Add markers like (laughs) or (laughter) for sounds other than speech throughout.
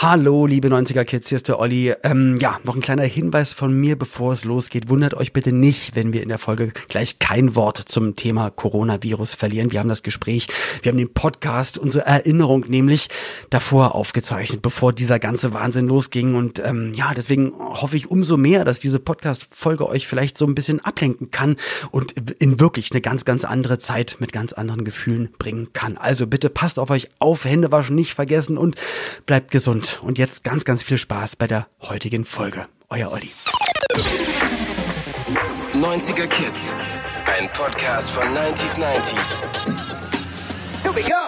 Hallo, liebe 90er Kids, hier ist der Olli. Ähm, ja, noch ein kleiner Hinweis von mir, bevor es losgeht. Wundert euch bitte nicht, wenn wir in der Folge gleich kein Wort zum Thema Coronavirus verlieren. Wir haben das Gespräch, wir haben den Podcast, unsere Erinnerung nämlich davor aufgezeichnet, bevor dieser ganze Wahnsinn losging. Und ähm, ja, deswegen hoffe ich umso mehr, dass diese Podcast-Folge euch vielleicht so ein bisschen ablenken kann und in wirklich eine ganz, ganz andere Zeit mit ganz anderen Gefühlen bringen kann. Also bitte passt auf euch auf, Hände waschen nicht vergessen und bleibt gesund. Und jetzt ganz, ganz viel Spaß bei der heutigen Folge. Euer Olli. 90er Kids. Ein Podcast von 90s 90s. Here we go.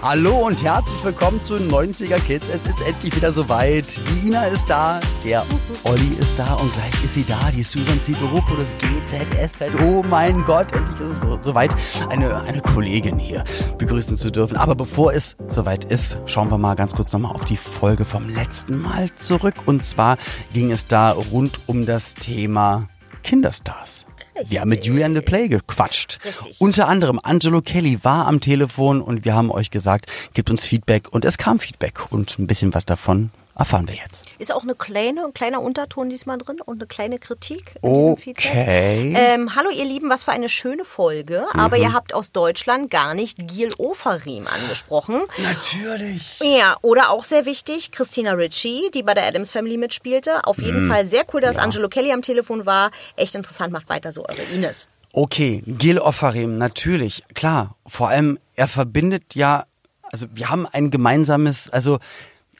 Hallo und herzlich willkommen zu 90er Kids. Es ist endlich wieder soweit. Die Ina ist da, der Olli ist da und gleich ist sie da. Die Susan Ziberupo, das GZSZ. Oh mein Gott, endlich ist es soweit, eine, eine Kollegin hier begrüßen zu dürfen. Aber bevor es soweit ist, schauen wir mal ganz kurz nochmal auf die Folge vom letzten Mal zurück. Und zwar ging es da rund um das Thema Kinderstars. Wir haben mit Julian LePlay gequatscht. Richtig. Unter anderem Angelo Kelly war am Telefon und wir haben euch gesagt, gebt uns Feedback und es kam Feedback und ein bisschen was davon erfahren wir jetzt. Ist auch eine kleine, ein kleiner Unterton diesmal drin und eine kleine Kritik in diesem Feedback. Okay. Ähm, hallo ihr Lieben, was für eine schöne Folge. Mhm. Aber ihr habt aus Deutschland gar nicht Gil Ofarim angesprochen. Natürlich. Ja, oder auch sehr wichtig, Christina Ritchie, die bei der Adams Family mitspielte. Auf Mhm. jeden Fall sehr cool, dass Angelo Kelly am Telefon war. Echt interessant, macht weiter so, eure Ines. Okay, Gil Offarim, natürlich, klar. Vor allem, er verbindet ja, also wir haben ein gemeinsames, also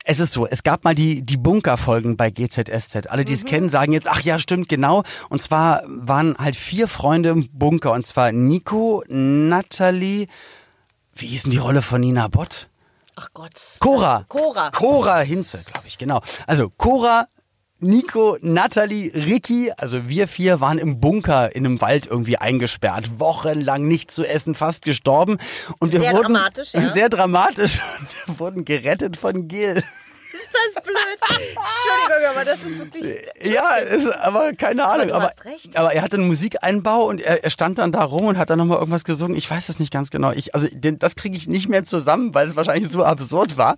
es ist so, es gab mal die, die Bunker-Folgen bei GZSZ. Alle, die es kennen, sagen jetzt, ach ja, stimmt, genau. Und zwar waren halt vier Freunde im Bunker. Und zwar Nico, Natalie, wie hieß denn die Rolle von Nina Bott? Ach Gott. Cora. Cora. Cora Hinze, glaube ich, genau. Also Cora, Nico, Natalie, Ricky, also wir vier waren im Bunker in einem Wald irgendwie eingesperrt, wochenlang nichts zu essen, fast gestorben. Und wir Sehr wurden dramatisch, ja. (laughs) sehr dramatisch. Und wir wurden gerettet von Gil. Ist das blöd? Entschuldigung, aber das ist wirklich. Ja, ist, aber keine Ahnung. du aber, hast recht. aber er hatte einen Musikeinbau und er, er stand dann da rum und hat dann nochmal irgendwas gesungen. Ich weiß das nicht ganz genau. Ich, also den, das kriege ich nicht mehr zusammen, weil es wahrscheinlich so absurd war.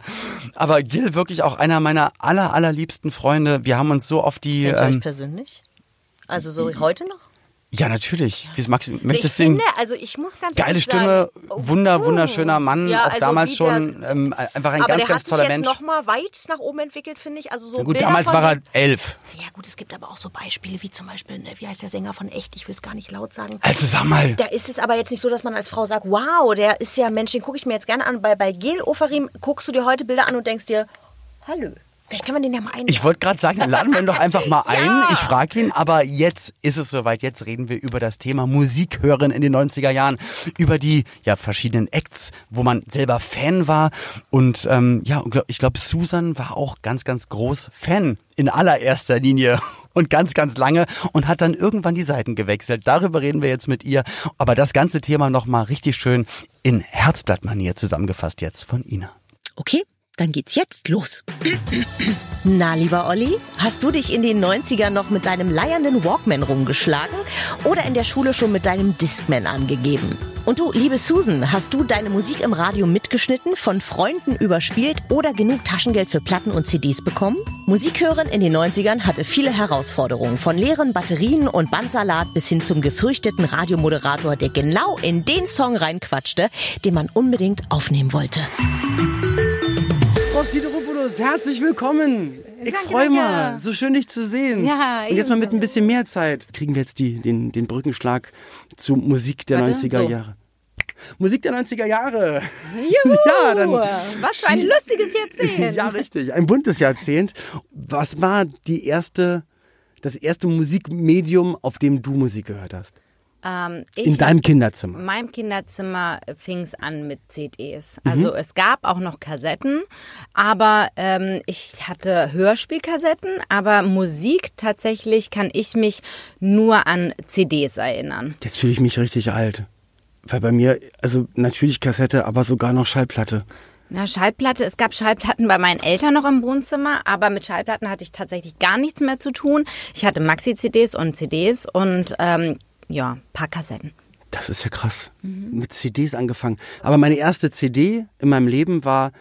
Aber Gil wirklich auch einer meiner aller, allerliebsten Freunde. Wir haben uns so auf die... Kennt ihr euch Ähm, persönlich? Also so heute noch? Ja, natürlich. Wie, Max, Ich möchtest du ihn... finde, also ich muss ganz Geile Stimme, sagen, oh, wunder, wunderschöner Mann, Ja, auch also damals schon ähm, einfach ein aber ganz, der ganz hat toller sich jetzt Mensch. noch mal weit nach oben entwickelt, finde ich. Also so Na gut, Bilder damals war er elf. Ja gut, es gibt aber auch so Beispiele wie zum Beispiel, ne, wie heißt der Sänger von Echt? Ich will es gar nicht laut sagen. Also sag mal, Da ist es aber jetzt nicht so, dass man als Frau sagt, wow, der ist ja Mensch, den gucke ich mir jetzt gerne an. Bei, bei Gil Ofarim guckst du dir heute Bilder an und denkst dir, hallo, vielleicht kann man den ja mal einladen. Ich wollte gerade sagen, laden wir ihn doch einfach mal (laughs) ein. Ja. Ich frage ihn, aber jetzt ist es soweit. Jetzt reden wir über das Thema Musik hören in den 90er Jahren. Über die ja, verschiedenen Acts, wo man selber Fan war. Und ähm, ja, ich glaube, Susan war auch ganz, ganz groß Fan in allererster Linie (laughs) und ganz, ganz lange und hat dann irgendwann die Seiten gewechselt. Darüber reden wir jetzt mit ihr. Aber das ganze Thema nochmal richtig schön in Herzblattmanier zusammengefasst jetzt von Ina. Okay, dann geht's jetzt los. Na, lieber Olli, hast du dich in den 90ern noch mit deinem leiernden Walkman rumgeschlagen oder in der Schule schon mit deinem Discman angegeben? Und du, liebe Susan, hast du deine Musik im Radio mitgeschnitten, von Freunden überspielt oder genug Taschengeld für Platten und CDs bekommen? Musik hören in den 90ern hatte viele Herausforderungen, von leeren Batterien und Bandsalat bis hin zum gefürchteten Radiomoderator, der genau in den Song reinquatschte, den man unbedingt aufnehmen wollte. Sideropoulos, herzlich willkommen. Ich freue mal, so schön dich zu sehen. Ja, Und jetzt mal mit ein bisschen mehr Zeit kriegen wir jetzt die, den, den Brückenschlag zu Musik der Warte, 90er so. Jahre. Musik der 90er Jahre. Juhu, (laughs) Ja, dann- was für ein lustiges Jahrzehnt. (laughs) Ja, richtig. Ein buntes Jahrzehnt. Was war die erste, das erste Musikmedium, auf dem du Musik gehört hast? Ähm, ich In deinem Kinderzimmer. In meinem Kinderzimmer fing es an mit CDs. Mhm. Also es gab auch noch Kassetten, aber ähm, ich hatte Hörspielkassetten, aber Musik tatsächlich kann ich mich nur an CDs erinnern. Jetzt fühle ich mich richtig alt. Weil bei mir, also natürlich Kassette, aber sogar noch Schallplatte. Na, Schallplatte, es gab Schallplatten bei meinen Eltern noch im Wohnzimmer, aber mit Schallplatten hatte ich tatsächlich gar nichts mehr zu tun. Ich hatte Maxi-CDs und CDs und ähm, ja, ein paar Kassetten. Das ist ja krass. Mit CDs angefangen. Aber meine erste CD in meinem Leben war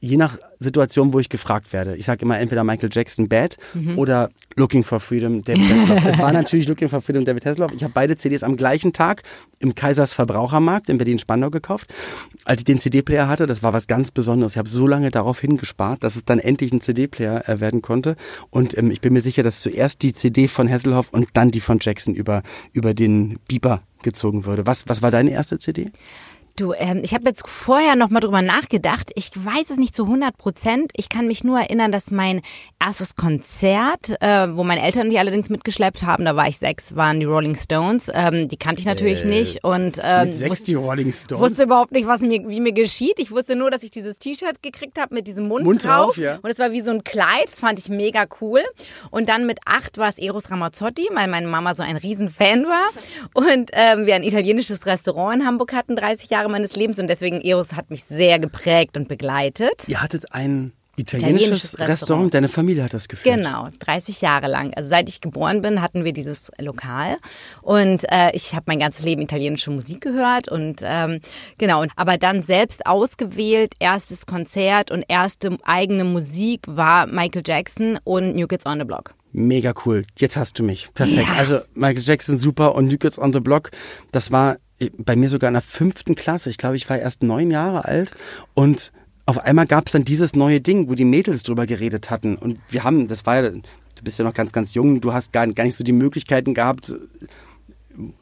je nach Situation, wo ich gefragt werde. Ich sage immer entweder Michael Jackson Bad mhm. oder Looking for Freedom David (laughs) Hasselhoff. es war natürlich Looking for Freedom David Hasselhoff. Ich habe beide CDs am gleichen Tag im Kaisers Verbrauchermarkt in Berlin-Spandau gekauft. Als ich den CD-Player hatte, das war was ganz Besonderes. Ich habe so lange darauf hingespart, dass es dann endlich ein CD-Player äh, werden konnte. Und ähm, ich bin mir sicher, dass zuerst die CD von Hasselhoff und dann die von Jackson über, über den Beeper gezogen würde. Was, was war deine erste CD? Du, ähm, ich habe jetzt vorher noch mal drüber nachgedacht. Ich weiß es nicht zu 100 Prozent. Ich kann mich nur erinnern, dass mein erstes Konzert, äh, wo meine Eltern mich allerdings mitgeschleppt haben, da war ich sechs, waren die Rolling Stones. Ähm, die kannte ich natürlich äh, nicht und ähm, mit sechs wusste, die Rolling Stones. wusste überhaupt nicht, was mir, wie mir geschieht. Ich wusste nur, dass ich dieses T-Shirt gekriegt habe mit diesem Mund, Mund drauf, drauf ja. und es war wie so ein Kleid. Das fand ich mega cool. Und dann mit acht war es Eros Ramazzotti, weil meine Mama so ein Riesenfan war und ähm, wir ein italienisches Restaurant in Hamburg hatten, 30 Jahre Jahre meines Lebens und deswegen Eros hat mich sehr geprägt und begleitet. Ihr hattet ein italienisches, italienisches Restaurant. Restaurant. Deine Familie hat das geführt. Genau, 30 Jahre lang. Also seit ich geboren bin, hatten wir dieses Lokal und äh, ich habe mein ganzes Leben italienische Musik gehört und ähm, genau. Aber dann selbst ausgewählt, erstes Konzert und erste eigene Musik war Michael Jackson und New Kids on the Block. Mega cool. Jetzt hast du mich. Perfekt. Ja. Also Michael Jackson super und New Kids on the Block, das war bei mir sogar in der fünften Klasse. Ich glaube, ich war erst neun Jahre alt und auf einmal gab es dann dieses neue Ding, wo die Mädels drüber geredet hatten. Und wir haben, das war ja, du bist ja noch ganz, ganz jung, du hast gar, gar nicht so die Möglichkeiten gehabt,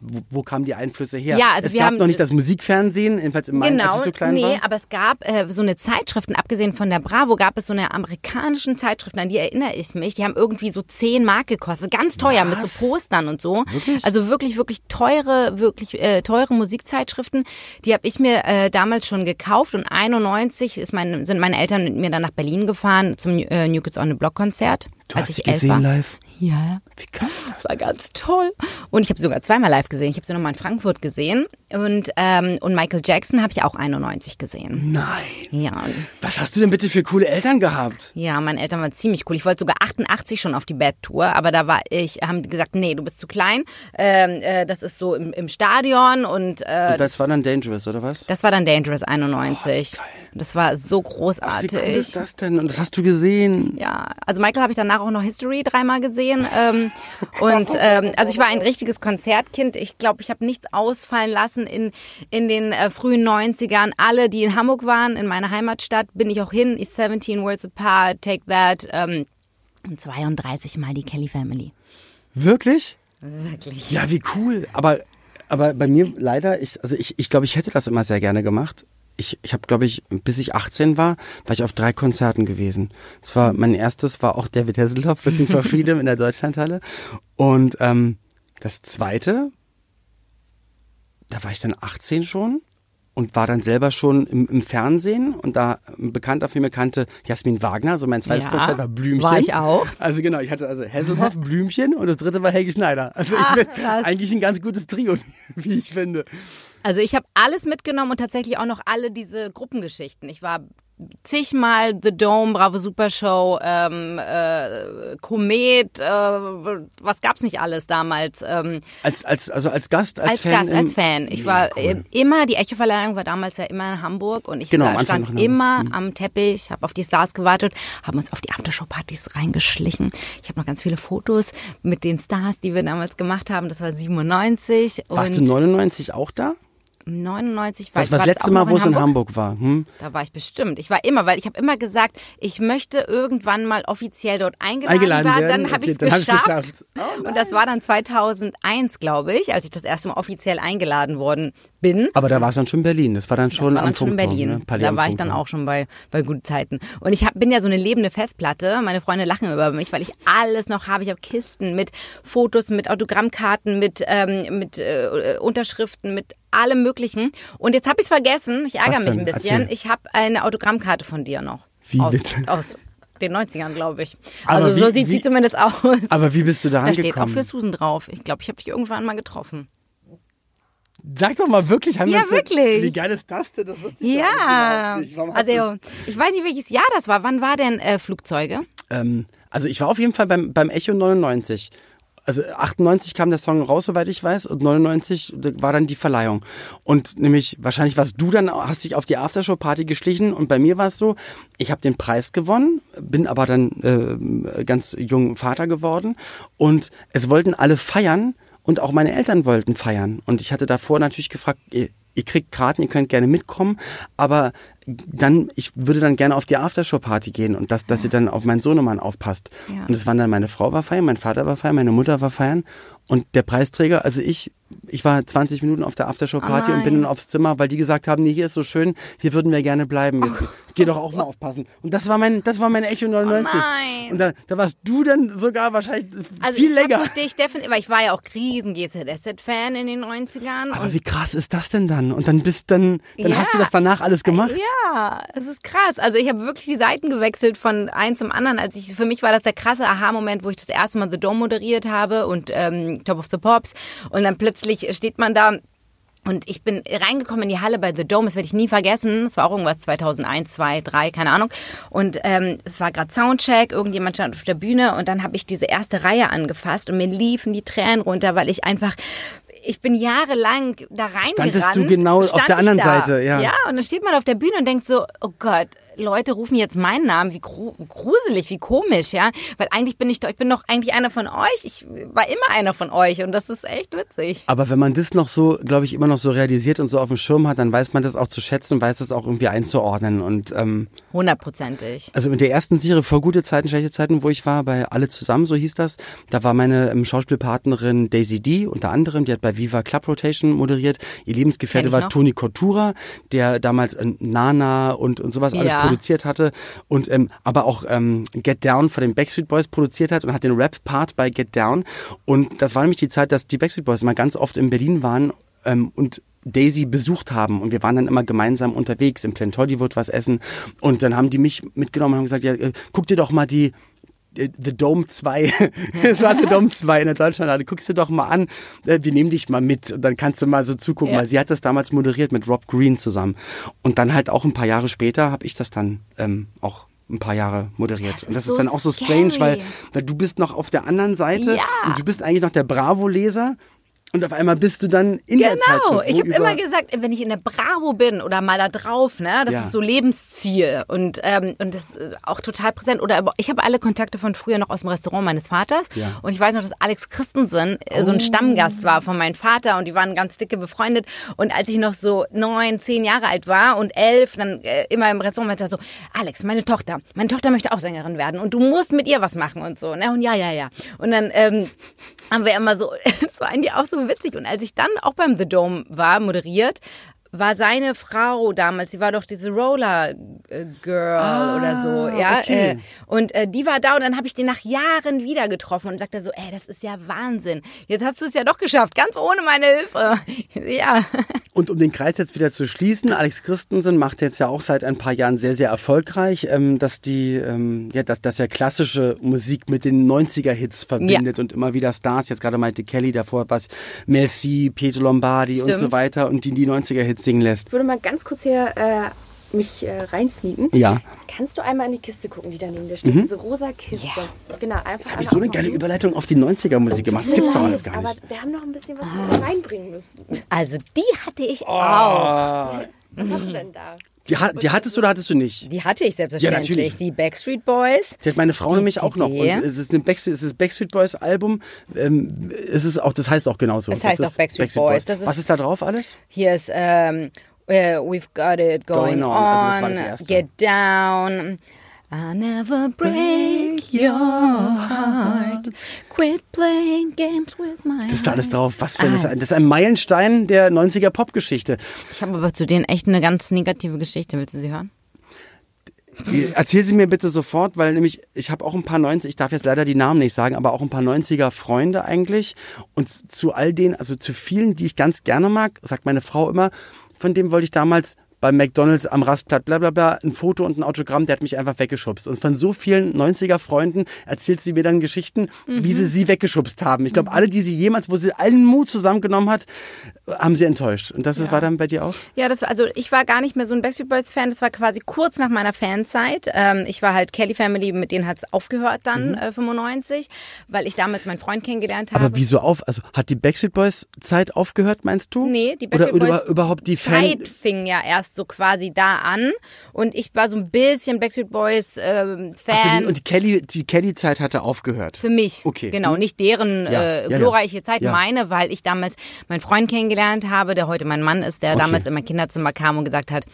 wo, wo kamen die Einflüsse her? Ja, also es wir gab haben, noch nicht das Musikfernsehen, jedenfalls in meinem, genau, als ich so klein nee, war. aber es gab äh, so eine Zeitschriften, abgesehen von der Bravo, gab es so eine amerikanischen Zeitschriften, an die erinnere ich mich. Die haben irgendwie so 10 Mark gekostet, ganz teuer Was? mit so Postern und so. Wirklich? Also wirklich, wirklich teure, wirklich äh, teure Musikzeitschriften. Die habe ich mir äh, damals schon gekauft und 91 ist mein, sind meine Eltern mit mir dann nach Berlin gefahren zum äh, New Kids on the Block Konzert. Du als hast ich gesehen elf war. live? Ja. Wie krass das? Das war ganz toll. Und ich habe sie sogar zweimal live gesehen. Ich habe sie nochmal in Frankfurt gesehen. Und, ähm, und Michael Jackson habe ich auch 91 gesehen. Nein. Ja. Was hast du denn bitte für coole Eltern gehabt? Ja, meine Eltern waren ziemlich cool. Ich wollte sogar 88 schon auf die Bad-Tour, aber da war ich, haben gesagt, nee, du bist zu klein. Ähm, äh, das ist so im, im Stadion und, äh, und das war dann Dangerous, oder was? Das war dann Dangerous 91. Oh, das war so großartig. Ach, wie cool ist das denn? Und das hast du gesehen? Ja, also Michael habe ich danach auch noch History dreimal gesehen. Ähm, und ähm, also ich war ein richtiges Konzertkind. Ich glaube, ich habe nichts ausfallen lassen in, in den äh, frühen 90ern. Alle, die in Hamburg waren, in meiner Heimatstadt, bin ich auch hin. Ist 17 Words Apart, Take That ähm, und 32 Mal die Kelly Family. Wirklich? Wirklich. Ja, wie cool. Aber aber bei mir leider, ich, also ich, ich glaube, ich hätte das immer sehr gerne gemacht ich, ich habe, glaube ich, bis ich 18 war, war ich auf drei Konzerten gewesen. Zwar mein erstes war auch David Hasselhoff, Looking for Freedom in der Deutschlandhalle. Und ähm, das zweite, da war ich dann 18 schon und war dann selber schon im, im Fernsehen und da ein Bekannter von mir kannte Jasmin Wagner, also mein zweites Ja, Konzert war Blümchen. war ich auch. (laughs) Also genau, ich hatte also Hasselhoff, Blümchen und das dritte war Helge Schneider. Also Ach, ich bin krass. eigentlich ein ganz gutes Trio, (laughs) wie ich finde. Also ich habe alles mitgenommen und tatsächlich auch noch alle diese Gruppengeschichten. Ich war zigmal The Dome, Bravo Super Show, ähm, äh, Komet, äh, was gab's nicht alles damals? Ähm, Als, als, also als Gast, als, als Fan. Gast, als Fan. Ich war Cool. immer, die Echo-Verleihung war damals ja immer in Hamburg und ich Genau, sa- am Anfang stand immer Hamburg. am Teppich, habe auf die Stars gewartet, haben uns auf die Aftershow-Partys reingeschlichen. Ich habe noch ganz viele Fotos mit den Stars, die wir damals gemacht haben. Das war 97 Warst du 99 auch da? 99 war Was ich war das letzte Mal, wo es in Hamburg? War? Hm? Da war ich bestimmt. Ich war immer, weil ich habe immer gesagt, ich möchte irgendwann mal offiziell dort eingeladen, Eingeladen werden. Dann habe Okay, ich es geschafft. geschafft. Oh und das war dann 2001, glaube ich, als ich das erste Mal offiziell eingeladen worden bin. Aber da war es dann schon in Berlin. Das war dann schon das war am dann schon in Funkturm, Berlin. Ne? Da war ich dann auch schon bei, bei guten Zeiten. Und ich hab, bin ja so eine lebende Festplatte. Meine Freunde lachen über mich, weil ich alles noch habe. Ich habe Kisten mit Fotos, mit Autogrammkarten, mit, ähm, mit äh, Unterschriften, mit allem Möglichen. Und jetzt habe ich es vergessen. Ich ärgere mich ein bisschen. Erzähl. Ich habe eine Autogrammkarte von dir noch. Wie aus, bitte? Aus den 90ern, glaube ich. Aber also so wie- sieht wie- sie zumindest aus. Aber wie bist du da da steht auch für Susan drauf. Ich glaube, ich habe dich irgendwann mal getroffen. Sag doch mal wirklich. Haben wir Ja, jetzt- wirklich. Wie geil ist das denn? Das wusste ich Ja, nicht. Also ich weiß nicht, welches Jahr das war. Wann war denn äh, Flugzeuge? Ähm, also ich war auf jeden Fall beim, beim Echo 99. also 98 kam der Song raus, soweit ich weiß, und 99 war dann die Verleihung. Und nämlich, wahrscheinlich warst du dann, hast dich auf die Aftershow-Party geschlichen und bei mir war es so, ich habe den Preis gewonnen, bin aber dann äh, ganz jung Vater geworden und es wollten alle feiern und auch meine Eltern wollten feiern. Und ich hatte davor natürlich gefragt, ihr, ihr kriegt Karten, ihr könnt gerne mitkommen, aber dann, ich würde dann gerne auf die Aftershow-Party gehen und dass, dass ihr dann auf meinen Sohnemann aufpasst. Ja. Und es waren dann, meine Frau war feiern, mein Vater war feiern, meine Mutter war feiern und der Preisträger, also ich, ich war 20 Minuten auf der Aftershow-Party oh und bin dann aufs Zimmer, weil die gesagt haben, nee, hier ist so schön, hier würden wir gerne bleiben. Jetzt oh. geh doch auch mal aufpassen. Und das war mein, das war mein Echo 99. Oh und da, da warst du dann sogar wahrscheinlich also viel länger. Dich definitiv, weil ich war ja auch riesen GZSZ-Fan in den 90ern. Aber wie krass ist das denn dann? Und dann bist dann, dann ja. hast du das danach alles gemacht? Ja, es ist krass. Also ich habe wirklich die Seiten gewechselt von einem zum anderen. Als ich, für mich war das der krasse Aha-Moment, wo ich das erste Mal The Dome moderiert habe und ähm, Top of the Pops. Und dann plötzlich steht man da und ich bin reingekommen in die Halle bei The Dome, das werde ich nie vergessen. Es war auch irgendwas 2001, 2, 3, keine Ahnung. Und ähm, es war gerade Soundcheck, irgendjemand stand auf der Bühne und dann habe ich diese erste Reihe angefasst und mir liefen die Tränen runter, weil ich einfach ich bin jahrelang da reingerannt. Standest du genau auf der anderen Seite, ja. Ja, und dann steht man auf der Bühne und denkt so, oh Gott, Leute rufen jetzt meinen Namen, wie gruselig, wie komisch, ja. Weil eigentlich bin ich doch, ich bin doch eigentlich einer von euch. Ich war immer einer von euch und das ist echt witzig. Aber wenn man das noch so, glaube ich, immer noch so realisiert und so auf dem Schirm hat, dann weiß man das auch zu schätzen und weiß das auch irgendwie einzuordnen. Und ähm, hundertprozentig. Also in der ersten Serie vor gute Zeiten, schlechte Zeiten, wo ich war, bei Alle zusammen, so hieß das, da war meine ähm, Schauspielpartnerin Daisy D unter anderem, die hat bei Viva Club Rotation moderiert. Ihr Lebensgefährte war noch. Toni Coutura, der damals äh, Nana und, und sowas alles produziert hatte und ähm, aber auch ähm, Get Down von den Backstreet Boys produziert hat und hat den Rap-Part bei Get Down. Und das war nämlich die Zeit, dass die Backstreet Boys immer ganz oft in Berlin waren ähm, und Daisy besucht haben. Und wir waren dann immer gemeinsam unterwegs im Plant Hollywood was essen. Und dann haben die mich mitgenommen und haben gesagt, ja, äh, guck dir doch mal die The Dome 2. es (laughs) war The Dome 2 in der Deutschlandlade. Guckst du doch mal an. Äh, wir nehmen dich mal mit und dann kannst du mal so zugucken, ja. weil sie hat das damals moderiert mit Rob Green zusammen. Und dann halt auch ein paar Jahre später habe ich das dann ähm, auch ein paar Jahre moderiert. Das und das ist, so dann auch so strange, weil, weil, du bist noch auf der anderen Seite ja. und du bist eigentlich noch der Bravo-Leser und auf einmal bist du dann in genau. der Zeitschrift. Genau, ich habe immer gesagt, wenn ich in der Bravo bin oder mal da drauf, ne, das ja. ist so Lebensziel und ähm, und das ist auch total präsent. Oder ich habe alle Kontakte von früher noch aus dem Restaurant meines Vaters ja. und ich weiß noch, dass Alex Christensen oh. so ein oh. Stammgast war von meinem Vater und die waren ganz dicke befreundet. Und als ich noch so neun, zehn Jahre alt war und elf, dann äh, immer im Restaurant war so, Alex, meine Tochter, meine Tochter möchte auch Sängerin werden und du musst mit ihr was machen und so, ne? Und ja, ja, ja. Und dann ähm, haben wir immer so, (laughs) es war eigentlich auch so witzig. Und als ich dann auch beim The Dome war, moderiert, war seine Frau damals, sie war doch diese Roller Girl ah, oder so, ja. Okay. Äh, und äh, die war da und dann habe ich den nach Jahren wieder getroffen und sagte so, ey, das ist ja Wahnsinn. Jetzt hast du es ja doch geschafft, ganz ohne meine Hilfe. (laughs) ja. Und um den Kreis jetzt wieder zu schließen, Alex Christensen macht jetzt ja auch seit ein paar Jahren sehr, sehr erfolgreich, ähm, dass die, ähm, ja, dass, dass er klassische Musik mit den 90er-Hits verbindet ja. und immer wieder Stars, jetzt gerade meinte Kelly, davor was Messi, Pietro Lombardi Stimmt. und so weiter und die die 90er-Hits singen lässt. Ich würde mal ganz kurz hier äh, mich äh, reinsneaken. Ja. Kannst du einmal in die Kiste gucken, die da neben dir steht? Mhm. Diese rosa Kiste. Ja. Genau, einfach. Jetzt habe ich so eine geile Überleitung auf die 90er-Musik gemacht. Das gibt's doch alles gar nicht. Aber wir haben noch ein bisschen was ah. reinbringen müssen. Also die hatte ich oh. auch. Was hast du denn da? Die, die, hattest du oder hattest du nicht? Die hatte ich selbstverständlich. Ja, natürlich. Die Backstreet Boys. Die hat meine Frau nämlich auch noch. Und es ist ein Backstreet, es ist Backstreet Boys Album. Ähm, es ist auch, das heißt auch genauso. Es heißt auch Backstreet, Backstreet Boys. Boys. Ist Was ist da drauf alles? Hier ist ähm, uh, We've Got It Going, going On. on also das erste. Get Down. I never break your heart. Quit playing games with my Das ist da alles drauf. Was für ein, das ist ein Meilenstein der 90er Popgeschichte. Ich habe aber zu denen echt eine ganz negative Geschichte. Willst du sie hören? Erzähl sie mir bitte sofort, weil nämlich ich habe auch ein paar 90, ich darf jetzt leider die Namen nicht sagen, aber auch ein paar 90er Freunde eigentlich. Und zu all denen, also zu vielen, die ich ganz gerne mag, sagt meine Frau immer, von dem wollte ich damals beim McDonalds am Rastplatz, bla bla bla, ein Foto und ein Autogramm, der hat mich einfach weggeschubst. Und von so vielen 90er-Freunden erzählt sie mir dann Geschichten, mhm. wie sie sie weggeschubst haben. Ich glaube, alle, die sie jemals, wo sie allen Mut zusammengenommen hat, haben sie enttäuscht. Und das ja. war dann bei dir auch? Ja, das also ich war gar nicht mehr so ein Backstreet Boys Fan. Das war quasi kurz nach meiner Fanzeit. Ähm, ich war halt Kelly Family, mit denen hat es aufgehört dann mhm. äh, 95, weil ich damals meinen Freund kennengelernt habe. Aber wieso auf? Also hat die Backstreet Boys Zeit aufgehört, meinst du? Nee, die Backstreet oder, Boys oder überhaupt die Zeit Fan fing ja erst so quasi da an und ich war so ein bisschen Backstreet Boys ähm, Fan. Also die, und die Kelly die Kelly Zeit hatte aufgehört. Für mich. Okay. Genau, hm. nicht deren ja. äh, glorreiche ja, ja. Zeit, meine, weil ich damals meinen Freund kennengelernt habe, der heute mein Mann ist, der okay. damals in mein Kinderzimmer kam und gesagt hat,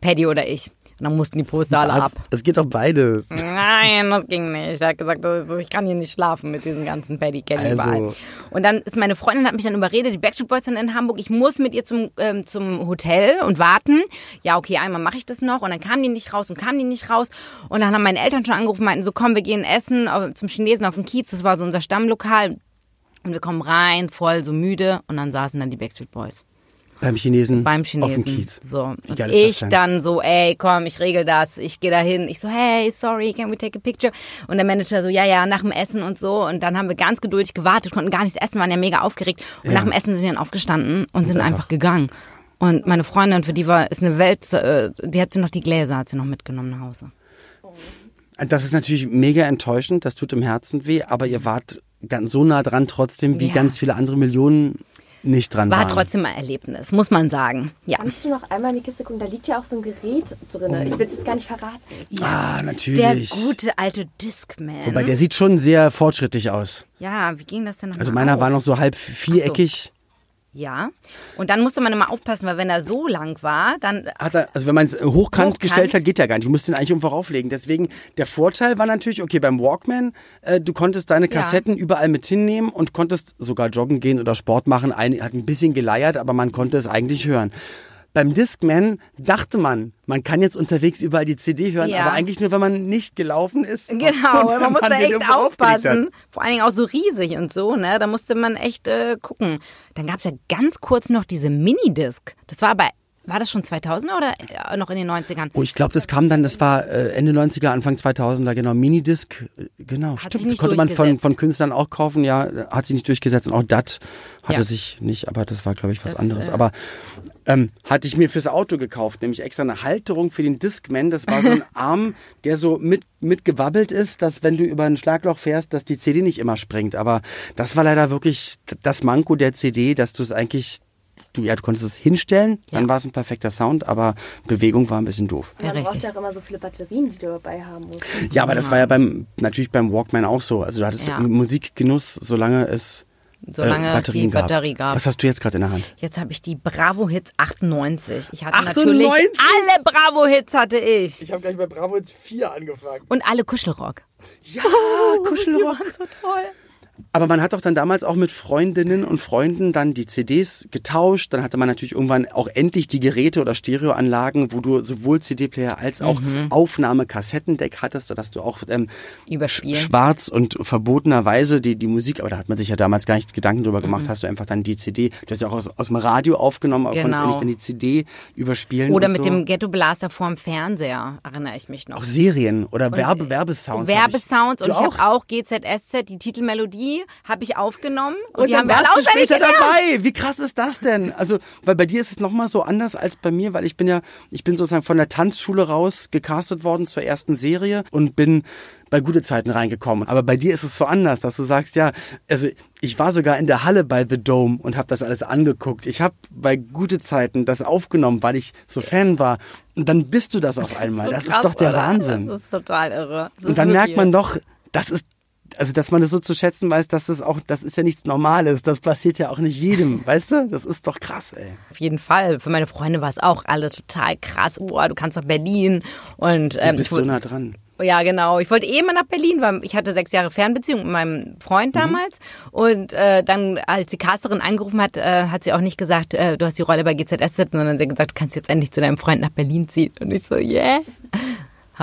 Paddy oder ich. Und dann mussten die Poster alle ab. Es geht doch beides. Nein, das ging nicht. Er hat gesagt, ich kann hier nicht schlafen mit diesem ganzen Paddy Kelly also. überall. Und dann ist meine Freundin hat mich dann überredet, die Backstreet Boys sind in Hamburg. Ich muss mit ihr zum, ähm, zum Hotel und warten. Ja, okay, einmal mache ich das noch. Und dann kamen die nicht raus und kamen die nicht raus. Und dann haben meine Eltern schon angerufen, meinten so, komm, wir gehen essen zum Chinesen auf dem Kiez. Das war so unser Stammlokal. Und wir kommen rein, voll so müde. Und dann saßen dann die Backstreet Boys. Beim Chinesen? Beim Chinesen. Auf dem Kiez. So. Und ich dann so, ey, komm, ich regel das. Ich gehe da hin. Ich so, hey, sorry, can we take a picture? Und der Manager so, ja, ja, nach dem Essen und so. Und dann haben wir ganz geduldig gewartet, konnten gar nichts essen, waren ja mega aufgeregt. Und ja. nach dem Essen sind die dann aufgestanden und, und sind einfach. einfach gegangen. Und meine Freundin, für die war, ist eine Welt, äh, die hat sie noch die Gläser, hat sie noch mitgenommen nach Hause. Das ist natürlich mega enttäuschend, das tut im Herzen weh, aber ihr wart ganz so nah dran trotzdem wie ja. ganz viele andere Millionen nicht dran war waren. trotzdem ein Erlebnis, muss man sagen. Ja. Kannst du noch einmal in die Kiste gucken? Da liegt ja auch so ein Gerät drin. Oh. Ich will es jetzt gar nicht verraten. Ja, ah, natürlich. Der gute alte Discman. Wobei, der sieht schon sehr fortschrittlich aus. Ja, wie ging das denn noch Also meiner auf? war noch so halb viereckig. Ja. Und dann musste man immer aufpassen, weil wenn er so lang war, dann. Hat er, also wenn man es hochkant, hochkant, gestellt hat, geht ja gar nicht. Du musst den eigentlich irgendwo rauflegen. Deswegen, der Vorteil war natürlich, okay, beim Walkman, äh, du konntest deine Kassetten ja. überall mit hinnehmen und konntest sogar joggen gehen oder Sport machen. Ein, hat ein bisschen geleiert, aber man konnte es eigentlich hören. Beim Discman dachte man, man kann jetzt unterwegs überall die CD hören, ja. aber eigentlich nur, wenn man nicht gelaufen ist. Genau, (laughs) man muss da echt aufpassen. Vor allen Dingen auch so riesig und so, ne? Da musste man echt äh, gucken. Dann gab es ja ganz kurz noch diese Minidisc. Das war aber war das schon 2000er oder äh, noch in den 90ern? Oh, ich glaube, das kam dann, das war äh, Ende 90er, Anfang 2000er, genau. Minidisc, äh, genau, hat stimmt. Konnte man von, von Künstlern auch kaufen, ja, hat sich nicht durchgesetzt. Und auch DAT hatte ja. sich nicht, aber das war, glaube ich, was das, anderes. Äh, aber ähm, hatte ich mir fürs Auto gekauft, nämlich extra eine Halterung für den Discman. Das war so ein (laughs) Arm, der so mit, mit gewabbelt ist, dass wenn du über ein Schlagloch fährst, dass die CD nicht immer springt. Aber das war leider wirklich das Manko der CD, dass du es eigentlich du, ja, du konntest es hinstellen, ja. dann war es ein perfekter Sound, aber Bewegung war ein bisschen doof. Ja, man braucht ja auch immer so viele Batterien, die du dabei haben musst. Ja, aber das war ja beim, natürlich beim Walkman auch so. Also du hattest ja. Musikgenuss, solange es solange äh, Batterien die Batterie gab. Was hast du jetzt gerade in der Hand? Jetzt habe ich die Bravo Hits 98. Ich hatte 98? natürlich alle Bravo Hits hatte ich. Ich habe gleich bei Bravo Hits 4 angefangen. Und alle Kuschelrock. Ja, oh, Kuschelrock. Die waren so toll. Aber man hat doch dann damals auch mit Freundinnen und Freunden dann die CDs getauscht. Dann hatte man natürlich irgendwann auch endlich die Geräte oder Stereoanlagen, wo du sowohl CD-Player als auch mhm. Aufnahmekassettendeck hattest, sodass du auch ähm, schwarz und verbotenerweise die, die Musik, aber da hat man sich ja damals gar nicht Gedanken drüber gemacht, mhm. hast du einfach dann die CD, du hast ja auch aus, aus dem Radio aufgenommen, aber genau. konntest ja nicht dann die CD überspielen. Oder mit so. dem Ghetto Blaster vorm Fernseher, erinnere ich mich noch. Auch Serien oder Werbe, Werbesounds. Werbesounds und ich habe auch GZSZ, die Titelmelodie habe ich aufgenommen und, und die haben wir alle später dabei. Wie krass ist das denn? Also, weil bei dir ist es nochmal so anders als bei mir, weil ich bin ja, ich bin sozusagen von der Tanzschule raus gecastet worden zur ersten Serie und bin bei gute Zeiten reingekommen. Aber bei dir ist es so anders, dass du sagst, ja, also ich war sogar in der Halle bei The Dome und habe das alles angeguckt. Ich habe bei gute Zeiten das aufgenommen, weil ich so Fan war. Und dann bist du das auf einmal. Das ist, so krass, das ist doch der oder? Wahnsinn. Das ist total irre. und dann merkt man doch, das ist also dass man das so zu schätzen weiß, dass das auch, das ist ja nichts Normales. Das passiert ja auch nicht jedem, (laughs) weißt du? Das ist doch krass, ey. Auf jeden Fall. Für meine Freunde war es auch alles total krass. Boah, du kannst nach Berlin und ähm, du bist so nah dran. Ja, genau. Ich wollte eh mal nach Berlin, weil ich hatte sechs Jahre Fernbeziehung mit meinem Freund mhm. damals. Mhm. Und äh, dann, als die Casterin angerufen hat, äh, hat sie auch nicht gesagt, äh, du hast die Rolle bei GZSZ, sondern sie hat gesagt, du kannst jetzt endlich zu deinem Freund nach Berlin ziehen. Und ich so, yeah.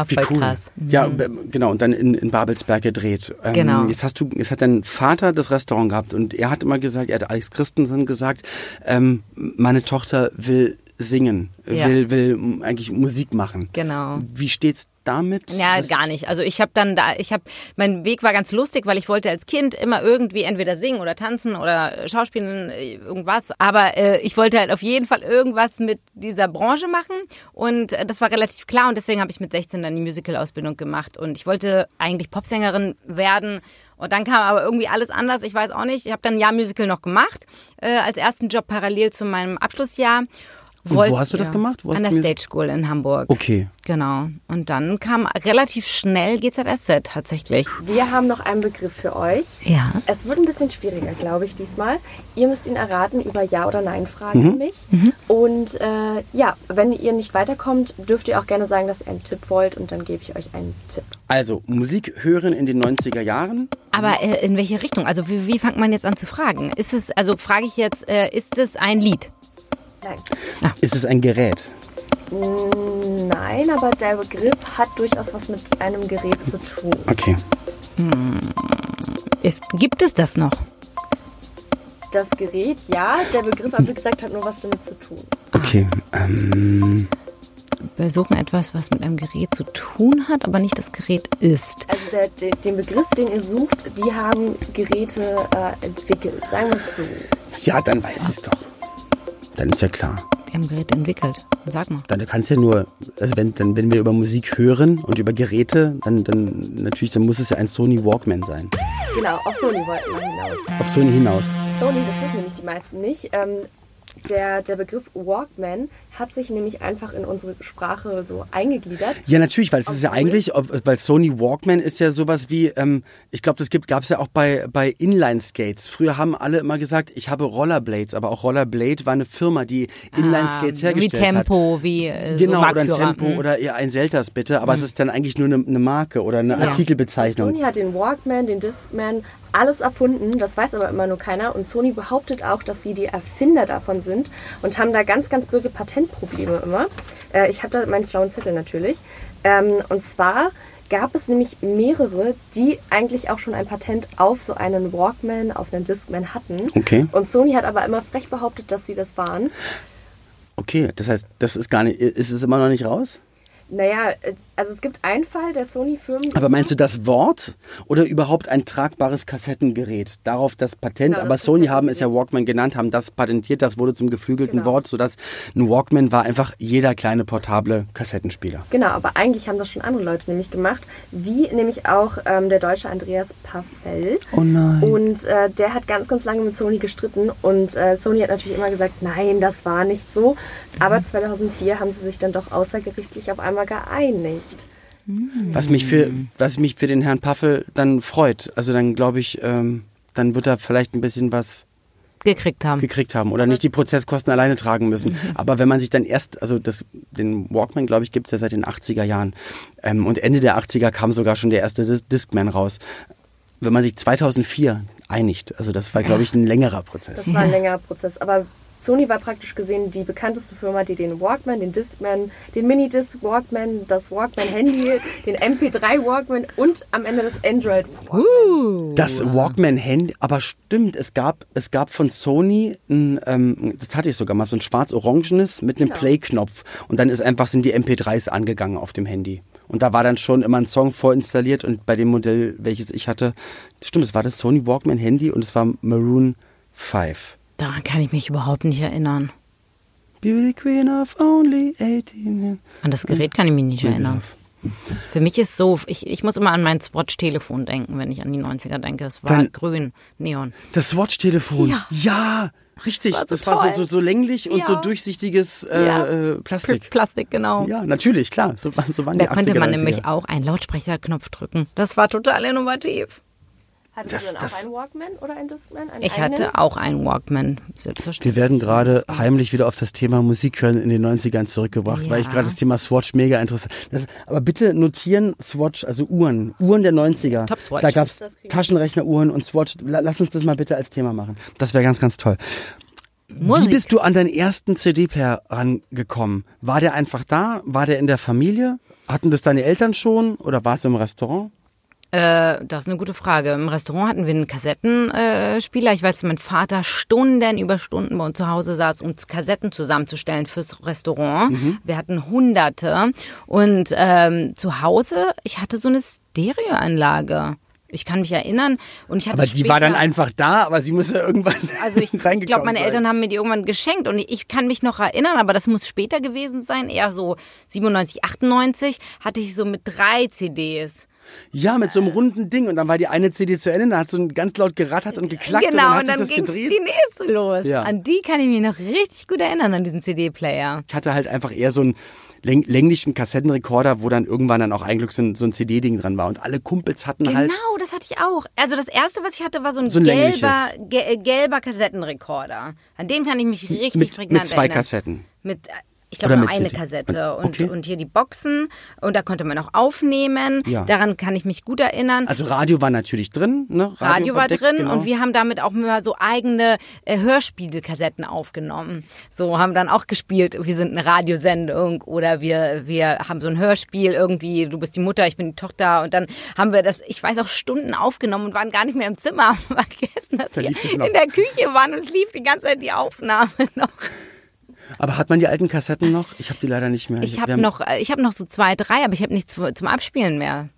Wie cool. krass. Ja, mhm. genau, und dann in, in Babelsberg gedreht. Ähm, genau. Jetzt hast du, jetzt hat dein Vater das Restaurant gehabt und er hat immer gesagt, er hat Alex Christensen gesagt, ähm, meine Tochter will singen, Ja. will, will eigentlich Musik machen. Genau. Wie steht's damit? Ja, gar nicht. Also ich habe dann da, ich habe, mein Weg war ganz lustig, weil ich wollte als Kind immer irgendwie entweder singen oder tanzen oder schauspielen, äh, irgendwas. Aber äh, ich wollte halt auf jeden Fall irgendwas mit dieser Branche machen und äh, das war relativ klar und deswegen habe ich mit 16 dann die Musical-Ausbildung gemacht und ich wollte eigentlich Popsängerin werden. Und dann kam aber irgendwie alles anders. Ich weiß auch nicht. Ich habe dann ein Jahr Musical noch gemacht, äh, als ersten Job parallel zu meinem Abschlussjahr. Und wo hast du das gemacht? An der Stage School in Hamburg. Okay. Genau. Und dann kam relativ schnell GZSZ tatsächlich. Wir haben noch einen Begriff für euch. Ja. Es wird ein bisschen schwieriger, glaube ich, diesmal. Ihr müsst ihn erraten über Ja- oder Nein-Fragen Mhm. nämlich. Und äh, ja, wenn ihr nicht weiterkommt, dürft ihr auch gerne sagen, dass ihr einen Tipp wollt und dann gebe ich euch einen Tipp. Also, Musik hören in den 90er Jahren. Aber äh, in welche Richtung? Also wie, wie fängt man jetzt an zu fragen? Ist es, also frage ich jetzt, äh, ist es ein Lied? Nein. Ist es ein Gerät? Nein, aber der Begriff hat durchaus was mit einem Gerät zu tun. Okay. Ist, gibt es das noch? Das Gerät, ja, der Begriff, aber wie gesagt, hat nur was damit zu tun. Okay. Ähm, Wir suchen etwas, was mit einem Gerät zu tun hat, aber nicht das Gerät ist. Also der, der, den Begriff, den ihr sucht, die haben Geräte äh, entwickelt, sagen wir es so. ja, dann weiß es doch. Dann ist ja klar. Die haben Geräte entwickelt. Sag mal. Dann kannst ja nur, also wenn, dann, wenn wir über Musik hören und über Geräte, dann, dann natürlich, dann muss es ja ein Sony Walkman sein. Genau, auf Sony wollten wir hinaus. Auf Sony hinaus. Sony, das wissen nämlich die meisten nicht. Ähm, der, der Begriff Walkman hat sich nämlich einfach in unsere Sprache so eingegliedert. Ja, natürlich, weil es ist ja eigentlich, ob- weil Sony Walkman ist ja sowas wie, ähm, ich glaube, das gibt, gab es ja auch bei, bei Inline-Skates. Früher haben alle immer gesagt, ich habe Rollerblades, aber auch Rollerblade war eine Firma, die Inline-Skates Ah, wie hergestellt hat. Tempo, wie äh, Genau, so oder ein. Tempo Mhm. oder eher ein Selters bitte, aber es ist dann eigentlich nur eine, eine Marke oder eine Artikelbezeichnung. Sony hat den Walkman, den Discman, alles erfunden. Das weiß aber immer nur keiner. Und Sony behauptet auch, dass sie die Erfinder davon sind und haben da ganz, ganz böse Patentprobleme immer. Äh, ich habe da meinen schlauen Zettel natürlich. Ähm, und zwar gab es nämlich mehrere, die eigentlich auch schon ein Patent auf so einen Walkman, auf einen Discman hatten. Okay. Und Sony hat aber immer frech behauptet, dass sie das waren. Okay, das heißt, das ist gar nicht, ist es immer noch nicht raus? Naja, äh, also es gibt einen Fall der Sony-Firmen. Aber meinst du das Wort oder überhaupt ein tragbares Kassettengerät? Darauf das Patent, Genau, aber das Sony haben es ja. Walkman genannt, haben das patentiert, das wurde zum geflügelten Genau. Wort, sodass ein Walkman war einfach jeder kleine portable Kassettenspieler. Genau, aber eigentlich haben das schon andere Leute nämlich gemacht, wie nämlich auch ähm, der deutsche Andreas Paffel. Oh nein. Und äh, der hat ganz, ganz lange mit Sony gestritten und äh, Sony hat natürlich immer gesagt, nein, das war nicht so. Aber 2004 haben sie sich dann doch außergerichtlich auf einmal geeinigt. Was mich für, was mich für den Herrn Paffel dann freut. Also dann glaube ich, ähm, dann wird er vielleicht ein bisschen was gekriegt haben. gekriegt haben oder nicht die Prozesskosten alleine tragen müssen. (laughs) Aber wenn man sich dann erst, also das, den Walkman, glaube ich, gibt's ja seit den 80er Jahren. Ähm, und Ende der 80er kam sogar schon der erste Dis Discman raus. Wenn man sich 2004 einigt, also das war, glaube ich, ein längerer Prozess. Das war ein längerer Prozess. Aber Sony war praktisch gesehen die bekannteste Firma, die den Walkman, den Discman, den Minidisc Walkman, das Walkman Handy, den MP3 Walkman und am Ende das Android Walkman. Das Walkman-Handy, aber stimmt, es gab, es gab von Sony, ein, ähm, das hatte ich sogar mal, so ein schwarz-orangenes mit einem Play-Knopf. Und dann ist einfach, sind die MP3s angegangen auf dem Handy. Und da war dann schon immer ein Song vorinstalliert und bei dem Modell, welches ich hatte, stimmt, es war das Sony Walkman-Handy und es war Maroon 5. Daran kann ich mich überhaupt nicht erinnern. Beauty Queen of only 18. An das Gerät kann ich mich nicht erinnern. Für mich ist so, ich, ich muss immer an mein Swatch-Telefon denken, wenn ich an die 90er denke. Es war Dann- grün, Neon. Das Swatch-Telefon. Ja. Ja, richtig. Das Das war, war so so, so, so länglich und so Ja. durchsichtiges äh, Ja. äh, Plastik. Plastik, genau. Ja, natürlich, klar. So, so waren Da die konnte 80er, man 90er. nämlich auch einen Lautsprecherknopf drücken. Das war total innovativ. Hattest Das- du dann das- auch einen Walkman oder einen Discman? Einen Ich eigenen? hatte auch einen Walkman, selbstverständlich. Wir werden gerade heimlich wieder auf das Thema Musik hören in den 90ern zurückgebracht, weil ich Ja. gerade das Thema Swatch mega interessant. Das, aber bitte notieren Swatch, also Uhren, Uhren der 90er. Top Swatch. Da kriegen wir. Taschenrechneruhren und Swatch. La- Lass uns das mal bitte als Thema machen. Das wäre ganz, ganz toll. Musik. Wie bist du an deinen ersten CD-Player rangekommen? War der einfach da? War der in der Familie? Hatten das deine Eltern schon oder war es im Restaurant? Äh, das ist eine gute Frage. Im Restaurant hatten wir einen Kassettenspieler. Ich weiß, dass mein Vater Stunden über Stunden bei uns zu Hause saß, um Kassetten zusammenzustellen fürs Restaurant. Mhm. Wir hatten Hunderte. Und ähm, zu Hause, ich hatte so eine Stereoanlage. Ich kann mich erinnern und ich hatte Aber die später, war dann einfach da, aber sie muss ja irgendwann (laughs) Also ich (laughs) glaube, meine sein. Eltern haben mir die irgendwann geschenkt und ich kann mich noch erinnern, aber das muss später gewesen sein, eher so 97, 98, hatte ich so mit drei CDs. Ja, mit so einem runden Ding. Und dann war die eine CD zu Ende, dann hat so ganz laut gerattert und geklackt genau, und dann, und dann ging die nächste los. Ja. An die kann ich mich noch richtig gut erinnern, an diesen CD-Player. Ich hatte halt einfach eher so ein länglichen Kassettenrekorder, wo dann irgendwann dann auch eigentlich so ein, so ein CD-Ding dran war. Und alle Kumpels hatten genau, halt. Genau, das hatte ich auch. Also das erste, was ich hatte, war so ein, so ein gelber, ge gelber Kassettenrekorder. An den kann ich mich richtig mit, prägnant Mit zwei erinnern. Kassetten. Mit ich glaube nur eine CD. Kassette und, okay. und hier die Boxen und da konnte man auch aufnehmen. Ja. Daran kann ich mich gut erinnern. Also Radio war natürlich drin, ne? Radio, Radio war drin genau. und wir haben damit auch mal so eigene äh, Hörspielkassetten aufgenommen. So haben dann auch gespielt, wir sind eine Radiosendung oder wir wir haben so ein Hörspiel irgendwie, du bist die Mutter, ich bin die Tochter und dann haben wir das, ich weiß auch Stunden aufgenommen und waren gar nicht mehr im Zimmer, (laughs) vergessen, dass da wir in der Küche waren und es lief die ganze Zeit die Aufnahme (laughs) noch. Aber hat man die alten Kassetten noch? Ich habe die leider nicht mehr. Ich habe noch, ich habe noch so zwei, drei, aber ich habe nichts zum Abspielen mehr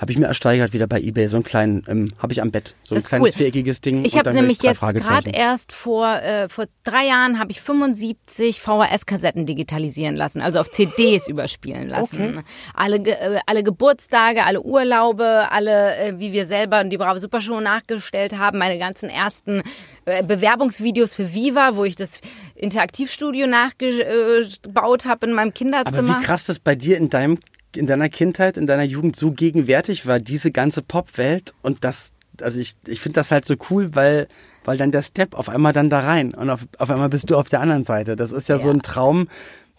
habe ich mir ersteigert wieder bei eBay, so einen kleinen, ähm, habe ich am Bett, so ein kleines cool. viereckiges Ding. Ich habe nämlich jetzt gerade erst vor äh, vor drei Jahren habe ich 75 VHS-Kassetten digitalisieren lassen, also auf CDs überspielen lassen. Okay. Alle äh, alle Geburtstage, alle Urlaube, alle äh, wie wir selber die Brave Supershow nachgestellt haben, meine ganzen ersten äh, Bewerbungsvideos für Viva, wo ich das Interaktivstudio nachgebaut habe in meinem Kinderzimmer. Aber wie krass das bei dir in deinem in deiner Kindheit, in deiner Jugend so gegenwärtig war, diese ganze Popwelt und das, also ich, ich finde das halt so cool, weil, weil dann der Step auf einmal dann da rein und auf, auf einmal bist du auf der anderen Seite. Das ist ja, ja. so ein Traum,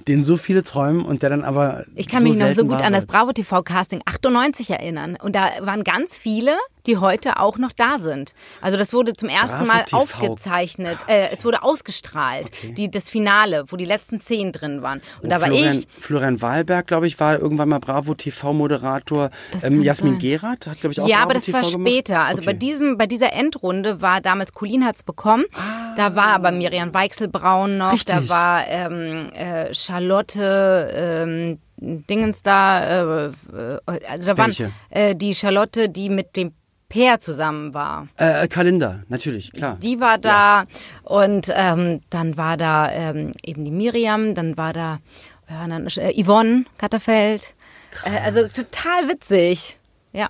den so viele träumen und der dann aber. Ich kann so mich noch so gut an das Bravo TV Casting 98 erinnern. Und da waren ganz viele, die heute auch noch da sind. Also das wurde zum ersten Bravo Mal TV. aufgezeichnet. Äh, es wurde ausgestrahlt, okay. die, das Finale, wo die letzten zehn drin waren. Und oh, da war Florian, ich. Florian Wahlberg, glaube ich, war irgendwann mal Bravo TV-Moderator. Ähm, Jasmin Gerath hat, glaube ich, auch Ja, Bravo aber das TV war später. Gemacht. Also okay. bei diesem, bei dieser Endrunde war damals Colin hat's bekommen. Ah. Da war aber Miriam Weichselbraun noch. Richtig. Da war ähm, äh, Charlotte. Ähm, Dingens da, äh, äh also da Welche? waren äh, die Charlotte, die mit dem Peer zusammen war. Äh, Kalender, natürlich, klar. Die war da ja. und ähm, dann war da ähm, eben die Miriam, dann war da ja, dann, äh, Yvonne Katterfeld. Äh, also total witzig. Ja.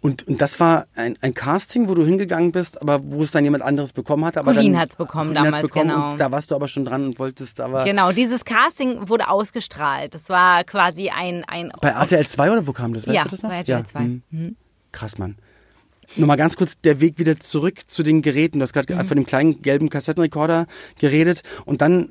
Und, und das war ein, ein Casting, wo du hingegangen bist, aber wo es dann jemand anderes bekommen hat. Aber Colin hat es bekommen Colin damals, bekommen genau. Da warst du aber schon dran und wolltest aber... Genau, dieses Casting wurde ausgestrahlt. Das war quasi ein... ein bei RTL 2 oder wo kam das? Weißt ja, du das noch? bei RTL 2. Ja. Mhm. Mhm. Krass, Mann. Nochmal ganz kurz der Weg wieder zurück zu den Geräten. Du hast gerade mhm. von dem kleinen gelben Kassettenrekorder geredet und dann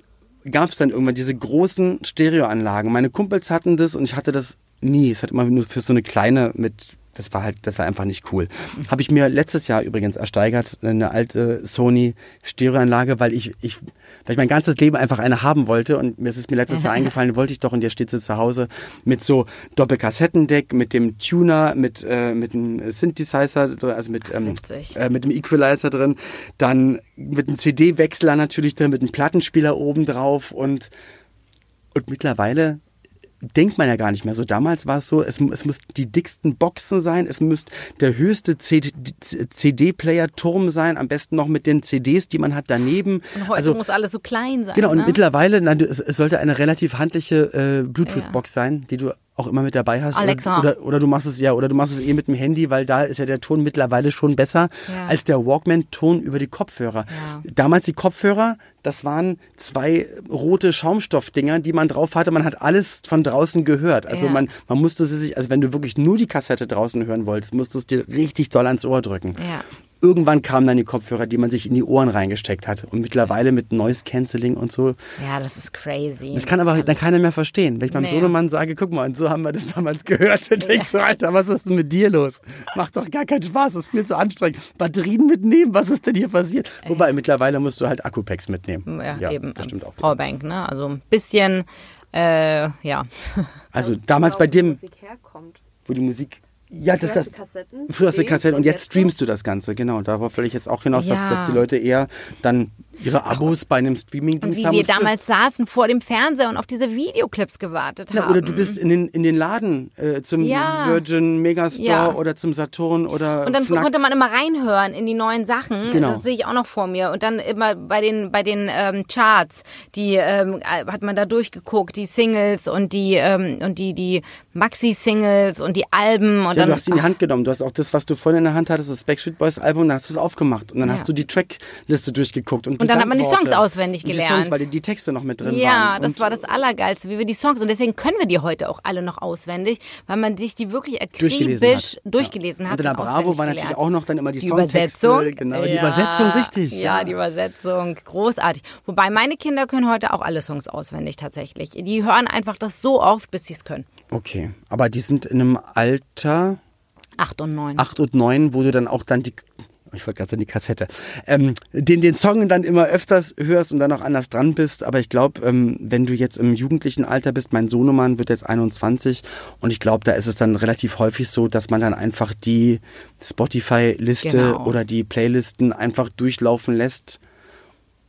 gab es dann irgendwann diese großen Stereoanlagen. Meine Kumpels hatten das und ich hatte das nie. Es hat immer nur für so eine kleine mit das war halt, das war einfach nicht cool. Habe ich mir letztes Jahr übrigens ersteigert, eine alte Sony Stereoanlage, weil ich, ich, weil ich mein ganzes Leben einfach eine haben wollte und mir ist es mir letztes Jahr eingefallen, wollte ich doch und der steht sie zu Hause mit so Doppelkassettendeck, mit dem Tuner, mit, äh, mit dem Synthesizer, also mit, ähm, äh, mit dem Equalizer drin, dann mit einem CD-Wechsler natürlich drin, mit einem Plattenspieler oben drauf und, und mittlerweile denkt man ja gar nicht mehr. So damals war es so, es, es muss die dicksten Boxen sein, es muss der höchste CD-Player-Turm sein, am besten noch mit den CDs, die man hat daneben. Und heute also, muss alles so klein sein. Genau, und ne? mittlerweile, es, es sollte eine relativ handliche äh, Bluetooth-Box ja. sein, die du auch immer mit dabei hast. Alexa. Oder, oder, du machst es ja, oder du machst es eh mit dem Handy, weil da ist ja der Ton mittlerweile schon besser ja. als der Walkman-Ton über die Kopfhörer. Ja. Damals die Kopfhörer, das waren zwei rote Schaumstoffdinger, die man drauf hatte. Man hat alles von draußen gehört. Also ja. man, man musste sich, also wenn du wirklich nur die Kassette draußen hören wolltest, musst du es dir richtig doll ans Ohr drücken. Irgendwann kamen dann die Kopfhörer, die man sich in die Ohren reingesteckt hat. Und mittlerweile mit Noise Cancelling und so. Ja, das ist crazy. Das kann aber dann keiner mehr verstehen. Wenn ich meinem nee. Sohnemann sage, guck mal, und so haben wir das damals (laughs) gehört, dann denkst du, Alter, was ist denn mit dir los? Macht doch gar keinen Spaß, das ist viel zu anstrengend. Batterien mitnehmen, was ist denn hier passiert? Ey. Wobei, mittlerweile musst du halt Akkupacks mitnehmen. Ja, ja eben. Das stimmt auch. Powerbank, ne? Also ein bisschen, äh, ja. Also damals bei dem... Wo die Musik Ja, das, das, Kassetten, früher hast du Kassetten und jetzt streamst du das Ganze, genau. Darauf will ich jetzt auch hinaus, Ja. dass, dass die Leute eher dann ihre Abos bei einem Streamingdienst wie haben. wir und früher- damals saßen vor dem Fernseher und auf diese Videoclips gewartet Na, haben. oder du bist in den, in den Laden äh, zum Ja. Virgin Megastore Ja. oder zum Saturn oder Und dann Fnac. konnte man immer reinhören in die neuen Sachen. Genau. Das sehe ich auch noch vor mir. Und dann immer bei den bei den ähm, Charts, die ähm, hat man da durchgeguckt, die Singles und die ähm, und die die Maxi-Singles und die Alben und dann du hast sie in die Hand genommen. Du hast auch das, was du vorhin in der Hand hattest, das Backstreet Boys Album, dann hast du es aufgemacht und dann Ja. hast du die Trackliste durchgeguckt und, Und dann hat man die Songs auswendig und die gelernt. Songs, weil die, die Texte noch mit drin waren. Ja, das war das Allergeilste, wie wir die Songs. Und deswegen können wir die heute auch alle noch auswendig, weil man sich die wirklich durchgelesen akribisch hat. durchgelesen ja. hat. Und in der Bravo war natürlich gelernt. auch noch dann immer die, Die Songtexte. Übersetzung. Genau, die Ja. Übersetzung, richtig. Ja, die Übersetzung, großartig. Wobei meine Kinder können heute auch alle Songs auswendig tatsächlich. Die hören einfach das so oft, bis sie es können. Okay, aber die sind in einem Alter Acht und neun. 8 und 9, wo du dann auch dann die ich wollte gerade sagen, die Kassette, ähm, den, den Song dann immer öfters hörst und dann auch anders dran bist. Aber ich glaube, ähm, wenn du jetzt im jugendlichen Alter bist, mein Sohnemann wird jetzt 21 und ich glaube, da ist es dann relativ häufig so, dass man dann einfach die Spotify-Liste Genau. oder die Playlisten einfach durchlaufen lässt.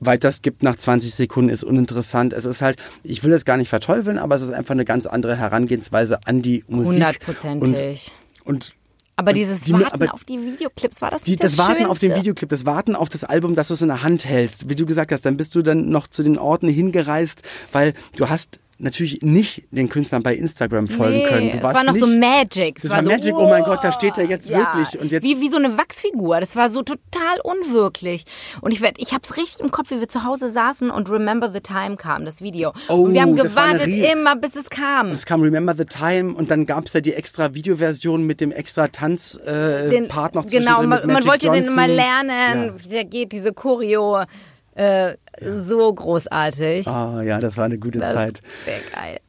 Weiter es gibt nach 20 Sekunden ist uninteressant. Es ist halt, ich will das gar nicht verteufeln, aber es ist einfach eine ganz andere Herangehensweise an die Musik. Hundertprozentig. Und, und Aber dieses die- Warten aber- auf die Videoclips war das die, nicht das, das, Warten auf den Schönste? Videoclip, das Warten auf das Album, dass du es in der Hand hältst. Wie du gesagt hast, dann bist du dann noch zu den Orten hingereist, weil du hast natürlich nicht den Künstlern bei Instagram folgen nee, können. Du warst war noch nicht, so Magic. Es Das war, so, Magic, oh mein Gott, da steht er jetzt ja, wirklich. Und jetzt, wie, wie so eine Wachsfigur. Das war so total unwirklich. Und ich werd, ich habe es richtig im Kopf, wie wir zu Hause saßen und Remember the Time kam, das Video. Oh, und wir haben das war eine gewartet immer, bis es kam. es kam Remember the Time und dann gab es ja die extra Videoversion mit dem extra Tanzpart äh, Den- Part noch Genau, man, man wollte den Johnson. immer lernen. Ja. Wie der geht, diese Choreo. Äh, So großartig. Ah ja, das war eine gute das Zeit. Wäre geil.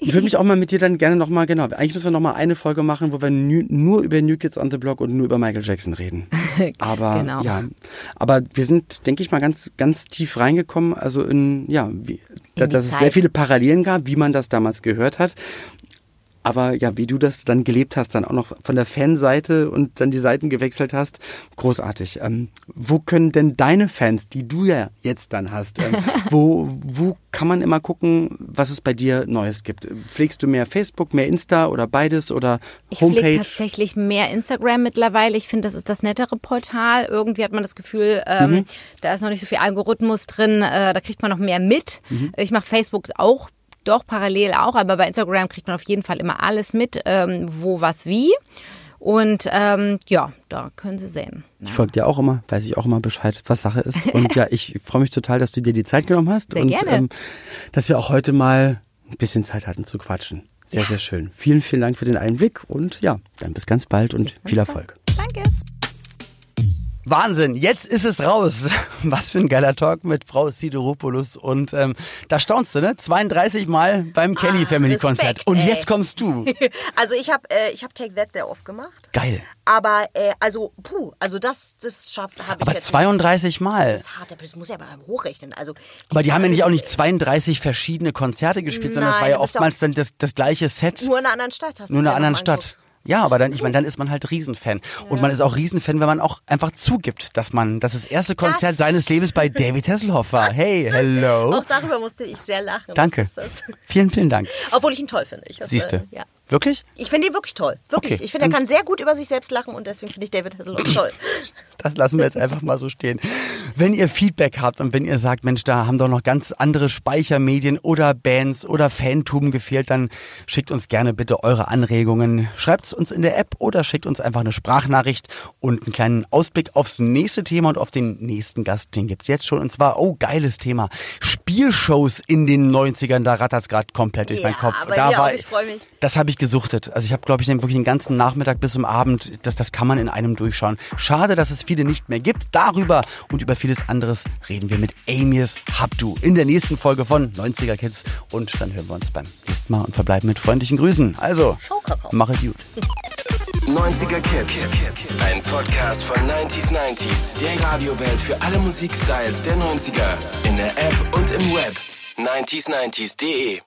Ich würde mich auch mal mit dir dann gerne nochmal, genau, eigentlich müssen wir nochmal eine Folge machen, wo wir nu- nur über New Kids on the Block und nur über Michael Jackson reden. (laughs) Aber Genau. ja, aber wir sind, denke ich mal, ganz, ganz tief reingekommen, also in, ja, wie, dass, die dass es sehr viele Parallelen gab, wie man das damals gehört hat. Aber ja, wie du das dann gelebt hast, dann auch noch von der Fanseite und dann die Seiten gewechselt hast, großartig. Ähm, wo können denn deine Fans, die du ja jetzt dann hast, ähm, (laughs) wo, wo kann man immer gucken, was es bei dir Neues gibt? Pflegst du mehr Facebook, mehr Insta oder beides oder Ich pflege Homepage? tatsächlich mehr Instagram mittlerweile. Ich finde, das ist das nettere Portal. Irgendwie hat man das Gefühl, ähm, Mhm. da ist noch nicht so viel Algorithmus drin. Äh, da kriegt man noch mehr mit. Mhm. Ich mache Facebook auch, doch parallel auch, aber bei Instagram kriegt man auf jeden Fall immer alles mit, ähm, wo, was, wie. Und ähm, ja, da können Sie sehen. Ich folge dir auch immer, weiß ich auch immer Bescheid, was Sache ist. Und ja, ich (laughs) freue mich total, dass du dir die Zeit genommen hast Sehr und gerne. Ähm, dass wir auch heute mal ein bisschen Zeit hatten zu quatschen. Sehr, sehr schön. Vielen, vielen Dank für den Einblick und ja, dann bis ganz bald und viel Erfolg. Danke. Wahnsinn, jetzt ist es raus. (laughs) Was für ein geiler Talk mit Frau Sideropoulos. Und ähm, da staunst du, ne? 32 Mal beim Kelly Family Konzert. Und ey. jetzt kommst du. (laughs) Also ich habe äh, ich hab Take That sehr oft gemacht. Geil. Aber äh, also puh, also das das schafft habe ich Aber jetzt 32 Mal. Nicht. Das ist hart, aber das muss ja mal hochrechnen. Also Aber die haben ja nicht auch nicht das- 32 verschiedene Konzerte gespielt, sondern es war Nein, ja oftmals dann das, das gleiche Set. nur in einer anderen Stadt. Hast Nur in einer ja anderen mal Stadt. Ja, aber dann, ich meine, dann ist man halt Riesenfan. Und man ist auch Riesenfan, wenn man auch einfach zugibt, dass man, dass das erste Konzert Das seines Lebens bei David Hasselhoff war. Hey, hello. Auch darüber musste ich sehr lachen. Danke. Vielen, vielen Dank. Obwohl ich ihn toll finde. Siehst du. Ja. Wirklich? Ich finde ihn wirklich toll. Wirklich. Okay, ich finde, er kann sehr gut über sich selbst lachen und deswegen finde ich David Hasselhoff toll. (laughs) Das lassen wir jetzt einfach mal so stehen. Wenn ihr Feedback habt und wenn ihr sagt, Mensch, da haben doch noch ganz andere Speichermedien oder Bands oder Fantum gefehlt, dann schickt uns gerne bitte eure Anregungen. Schreibt es uns in der App oder schickt uns einfach eine Sprachnachricht und einen kleinen Ausblick aufs nächste Thema und auf den nächsten Gast. Den gibt's jetzt schon. Und zwar, oh, geiles Thema. Spielshows in den 90ern, da rattert's gerade komplett durch Ja, meinen Kopf. bei da mir war, ich freu mich. Das habe ich gesuchtet. Also ich habe, glaube ich, den wirklich den ganzen Nachmittag bis zum Abend, das, das kann man in einem durchschauen. Schade, dass es viele nicht mehr gibt. Darüber und über vieles anderes reden wir mit Amias Habdu in der nächsten Folge von 90er Kids. Und dann hören wir uns beim nächsten Mal und verbleiben mit freundlichen Grüßen. Also, mach es gut. (laughs) 90er Kids. Ein Podcast von 90s 90s. Der Radiowelt für alle Musikstyles der 90er. In der App und im Web. 90s90s.de